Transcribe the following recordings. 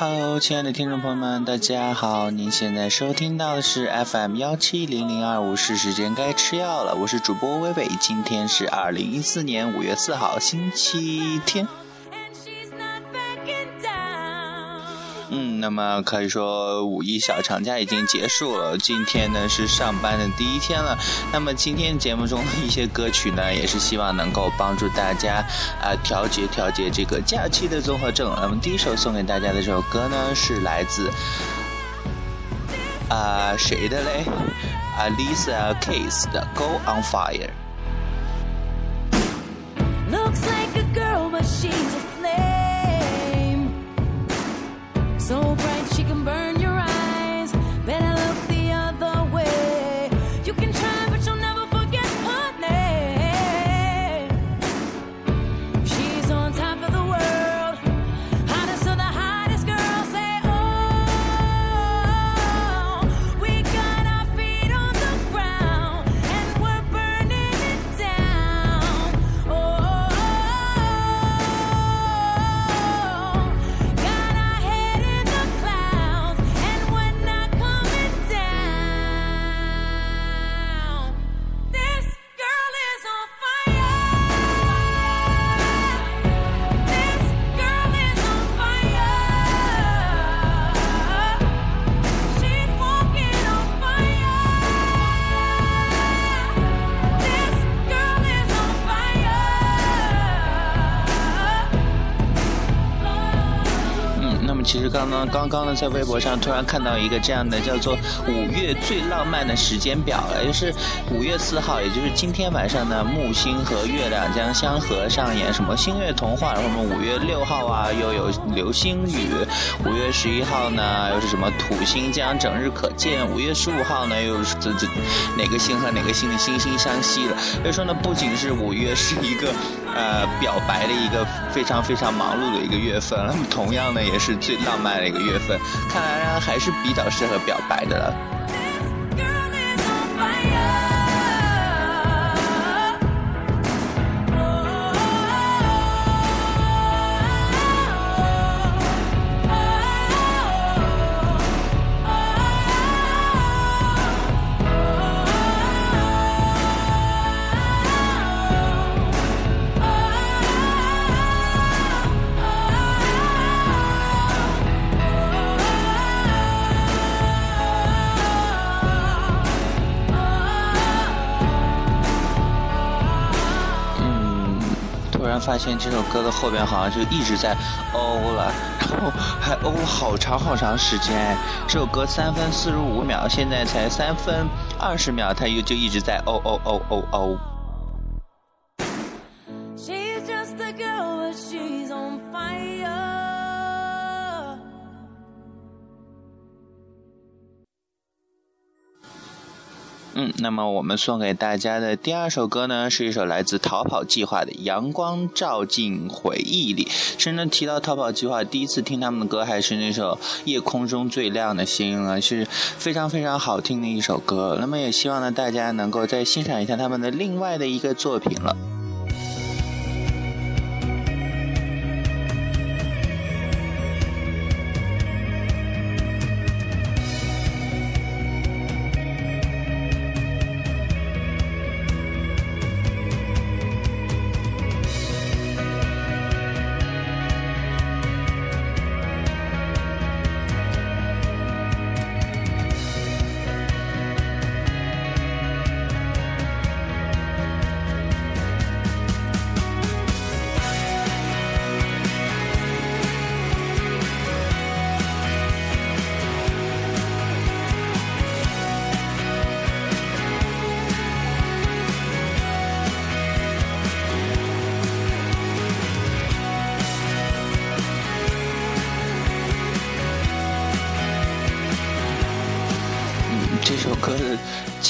Hello，亲爱的听众朋友们，大家好！您现在收听到的是 FM 幺七零零二五，是时间该吃药了。我是主播微微，今天是二零一四年五月四号，星期天。那么可以说五一小长假已经结束了，今天呢是上班的第一天了。那么今天节目中的一些歌曲呢，也是希望能够帮助大家啊、调节调节这个假期的综合症。那么第一首送给大家的这首歌呢，是来自啊、谁的嘞？Alicia Keys 的《Go on Fire》。Looks like a girl, but she's a flame. So bright she can burn 刚刚呢，在微博上突然看到一个这样的叫做“五月最浪漫的时间表”，也就是五月四号，也就是今天晚上呢，木星和月亮将相合上演什么星月童话，然后我们五月六号啊又有流星雨，五月十一号呢又是什么土星将整日可见，五月十五号呢又是这这哪个星和哪个星的惺惺相惜了。所以说呢，不仅是五月是一个呃表白的一个非常非常忙碌的一个月份，那么同样呢也是最浪漫的一个月份，看来呢还是比较适合表白的了。发现这首歌的后边好像就一直在哦了，然后还哦好长好长时间。这首歌三分四十五秒，现在才三分二十秒，它又就一直在哦哦哦哦哦。嗯，那么我们送给大家的第二首歌呢，是一首来自逃跑计划的《阳光照进回忆里》。甚至，提到逃跑计划，第一次听他们的歌还是那首《夜空中最亮的星》啊，是非常非常好听的一首歌。那么也希望呢，大家能够再欣赏一下他们的另外的一个作品了。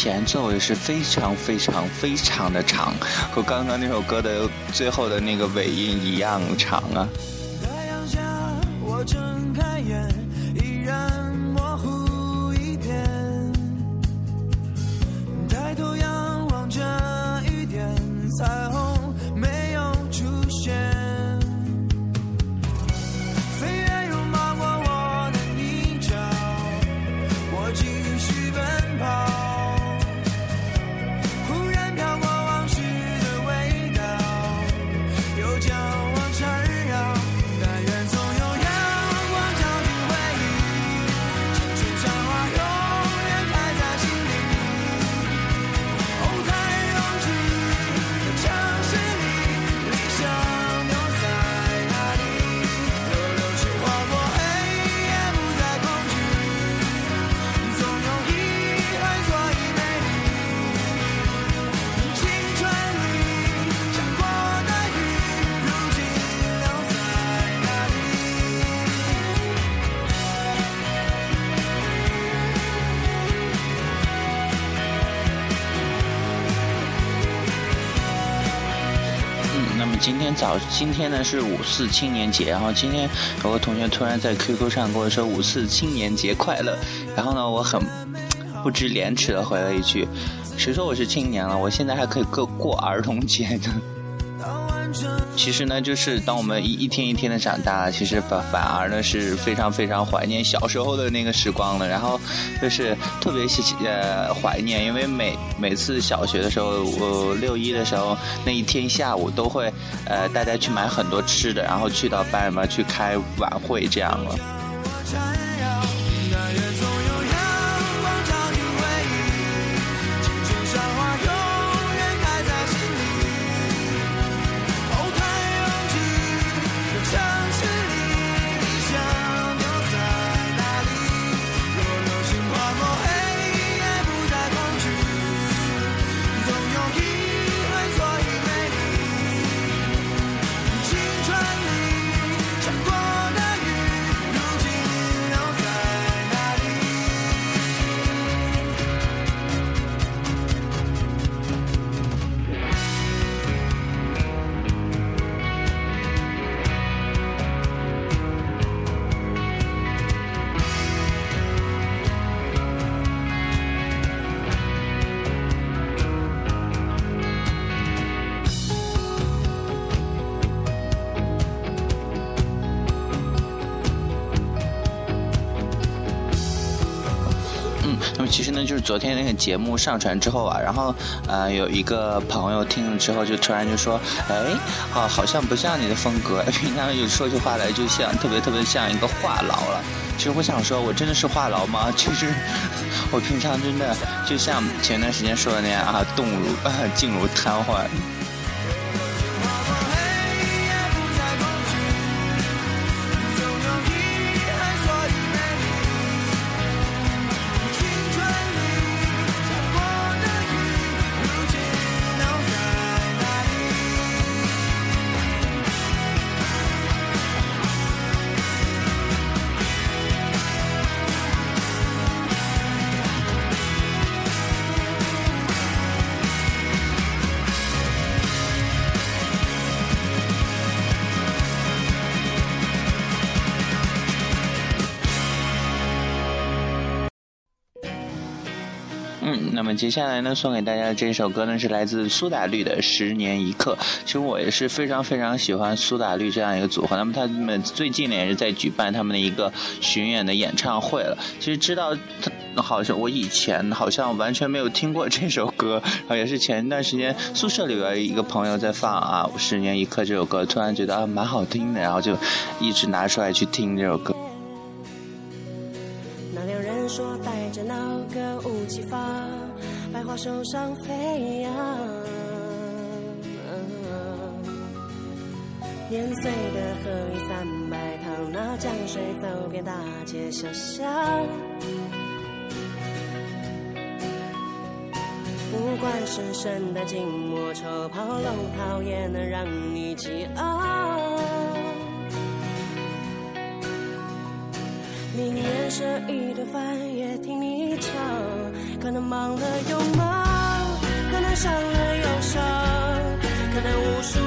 前奏也是非常非常非常的长，和刚刚那首歌的最后的那个尾音一样长啊。太阳下，我睁开眼，依然模糊一片。抬头仰望着雨点，彩虹今天早，今天呢是五四青年节，然后今天有个同学突然在 QQ 上跟我说五四青年节快乐，然后呢我很不知廉耻的回了一句，谁说我是青年了？我现在还可以过过儿童节呢。其实呢，就是当我们一一天一天的长大，其实反反而呢是非常非常怀念小时候的那个时光了。然后就是特别喜呃怀念，因为每每次小学的时候，我六一的时候那一天下午都会呃大家去买很多吃的，然后去到班里面去开晚会这样了。其实呢，就是昨天那个节目上传之后啊，然后呃有一个朋友听了之后，就突然就说，哎，哦，好像不像你的风格，平常有说起话来就像特别特别像一个话痨了。其实我想说，我真的是话痨吗？其实我平常真的就像前段时间说的那样啊，动如，静如瘫痪。么接下来呢，送给大家的这首歌呢，是来自苏打绿的《十年一刻》。其实我也是非常非常喜欢苏打绿这样一个组合。那么他们最近呢，也是在举办他们的一个巡演的演唱会了。其实知道他，好像我以前好像完全没有听过这首歌，然后也是前一段时间宿舍里边一个朋友在放啊《十年一刻》这首歌，突然觉得啊蛮好听的，然后就一直拿出来去听这首歌。手上飞扬。年岁的河已三百趟，那江水走遍大街小巷。不管是圣诞、静默、抽炮、龙套，也能让你激昂。宁愿舍一顿饭，也听你唱。可能忙了又忙，可能伤了又伤，可能无数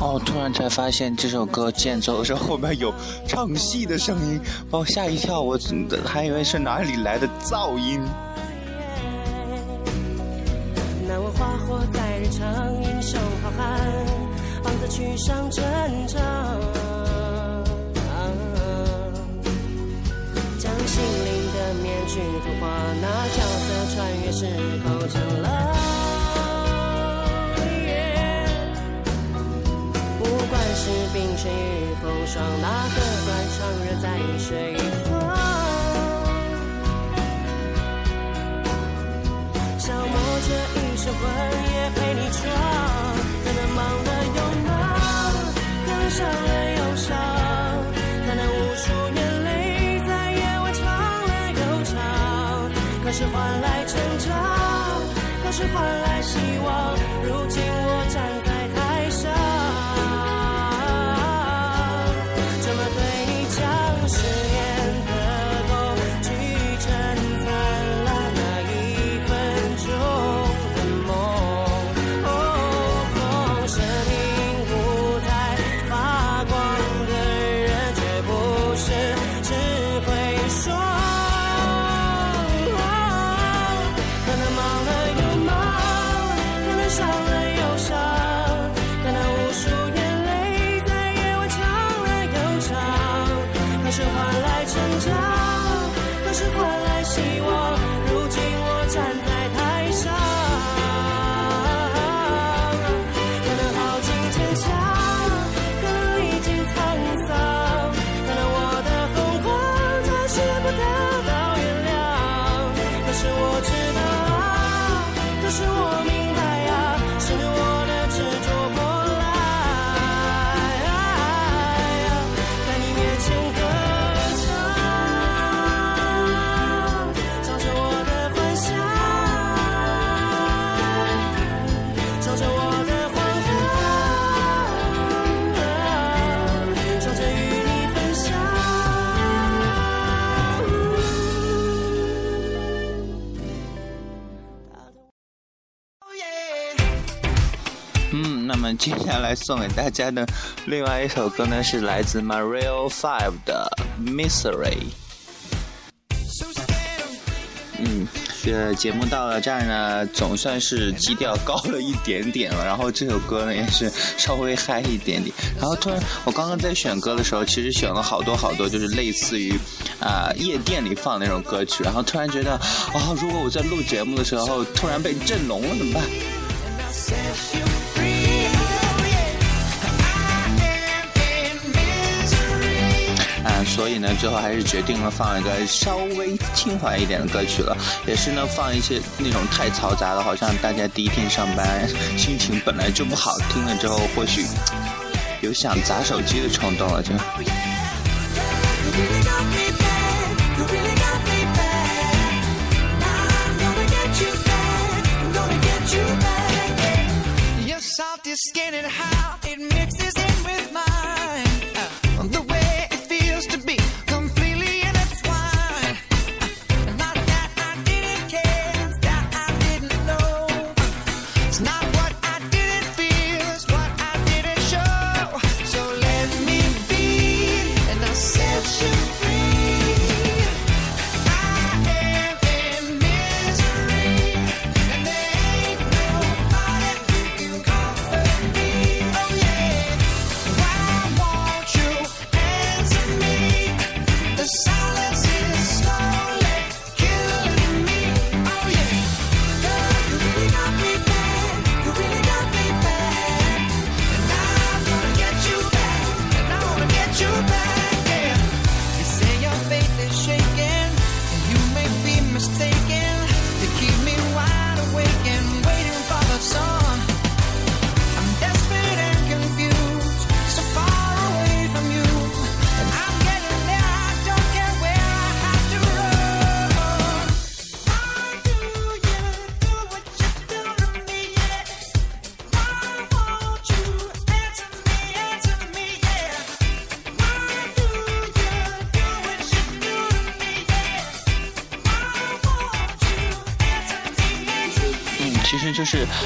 哦，突然才发现这首歌间奏的时候后面有唱戏的声音，把我吓一跳，我真的还以为是哪里来的噪音。难问花火在日常，英雄好汉，帮着去上战场。将心灵的面具涂画，那角色穿越时空成了。是冰雪与风霜，哪个断肠人在水风？消磨这一身魂也陪你闯，希望。接下来送给大家的另外一首歌呢，是来自 Mario Five 的《Misery》。嗯，这节目到了这儿呢，总算是基调高了一点点了。然后这首歌呢，也是稍微嗨一点点。然后突然，我刚刚在选歌的时候，其实选了好多好多，就是类似于啊、夜店里放那种歌曲。然后突然觉得，哦，如果我在录节目的时候突然被震聋了怎么办？所以呢，最后还是决定了放一个稍微轻缓一点的歌曲了，也是呢放一些那种太嘈杂的，好像大家第一天上班心情本来就不好，听了之后或许有想砸手机的冲动了就。You really got makes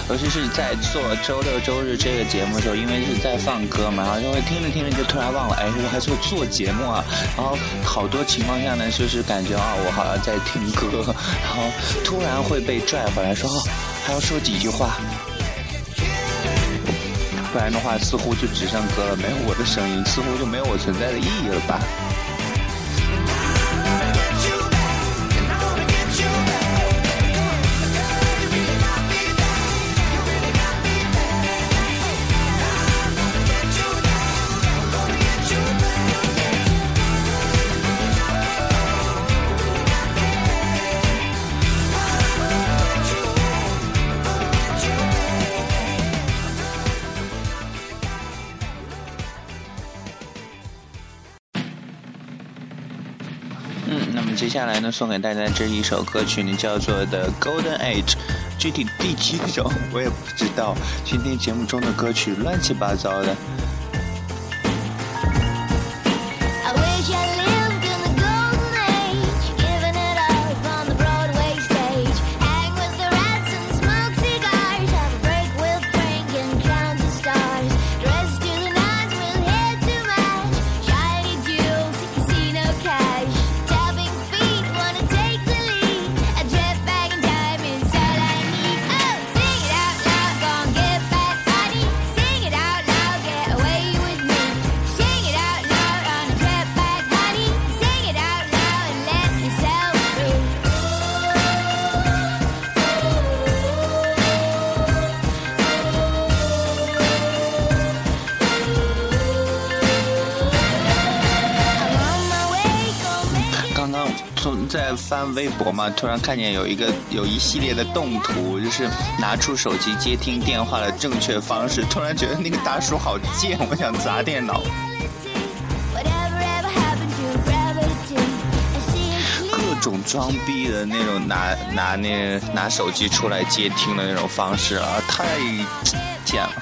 尤其是在做周六周日这个节目的时候，因为是在放歌嘛，然后就会听着听着就突然忘了，哎，我还做做节目啊。然后好多情况下呢，就是感觉啊，我好像在听歌，然后突然会被拽回来说，哦，还要说几句话。不然的话，似乎就只剩歌了，没有我的声音，似乎就没有我存在的意义了吧？接下来呢，送给大家这一首歌曲呢，叫做《The Golden Age》，具体第几首我也不知道。今天节目中的歌曲乱七八糟的。在翻微博嘛，突然看见有一个有一系列的动图，就是拿出手机接听电话的正确方式。突然觉得那个大叔好贱，我想砸电脑。各.种装逼的那种拿拿那拿手机出来接听的那种方式啊，太贱了。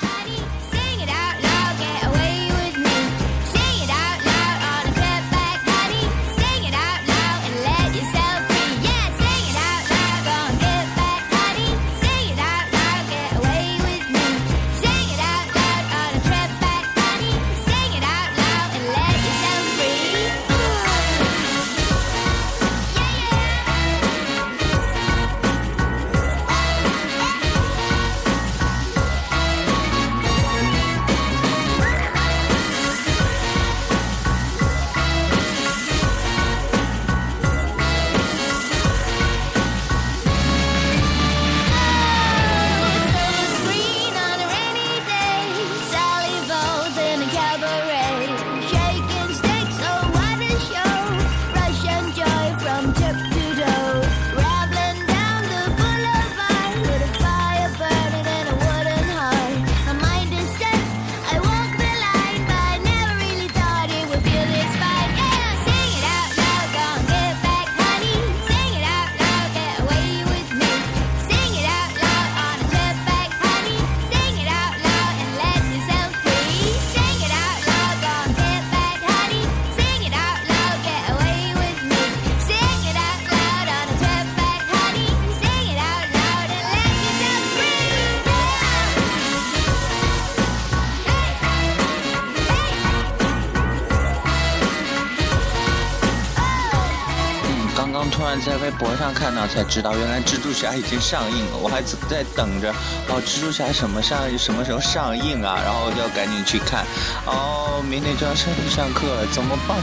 才知道原来蜘蛛侠已经上映了。我还在等着，哦，蜘蛛侠什么上什么时候上映啊？然后要赶紧去看。哦，明天就要上上课了，怎么办？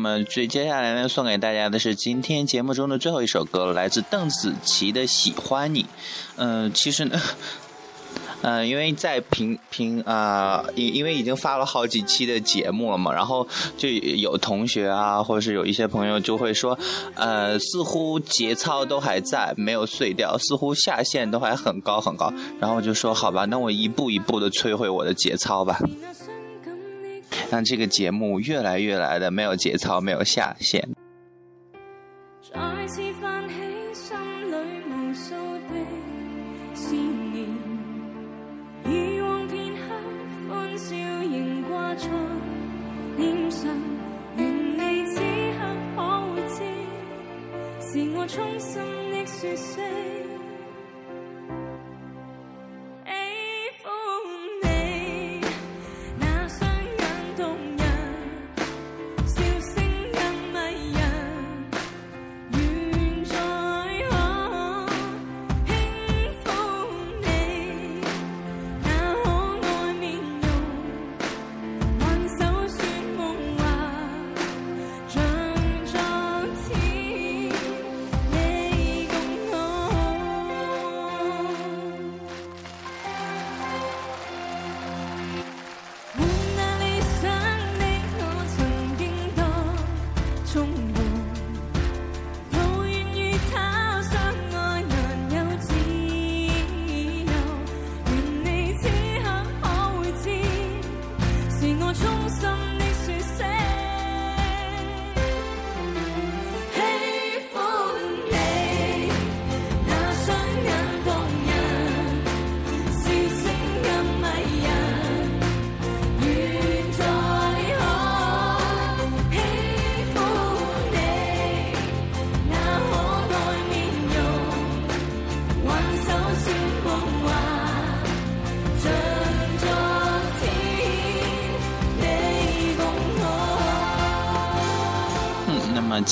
那么最接下来呢，送给大家的是今天节目中的最后一首歌，来自邓紫棋的《喜欢你》。嗯、其实呢。嗯，因为在平平啊，因、因为已经发了好几期的节目了嘛，然后就有同学啊，或者是有一些朋友就会说，呃，似乎节操都还在，没有碎掉，似乎下限都还很高很高。然后我就说，好吧，那我一步一步的摧毁我的节操吧。皆さんか 让这个节目越来越来的没有节操，没有下限。再次泛起心里無數的思念，以往片刻歡笑仍掛在臉上，願你此刻可會知，是我衷心的說聲。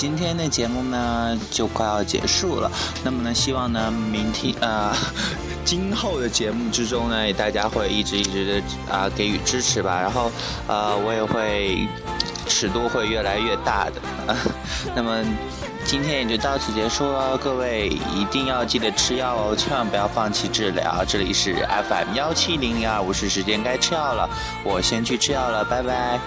今天的节目呢就快要结束了。那么呢，希望呢明天啊、今后的节目之中呢，大家会一直一直的啊、给予支持吧。然后呃，我也会尺度会越来越大的。那么今天也就到此结束了，各位一定要记得吃药哦，千万不要放弃治疗。这里是 FM 幺七零零二五，是时间该吃药了，我先去吃药了，拜拜。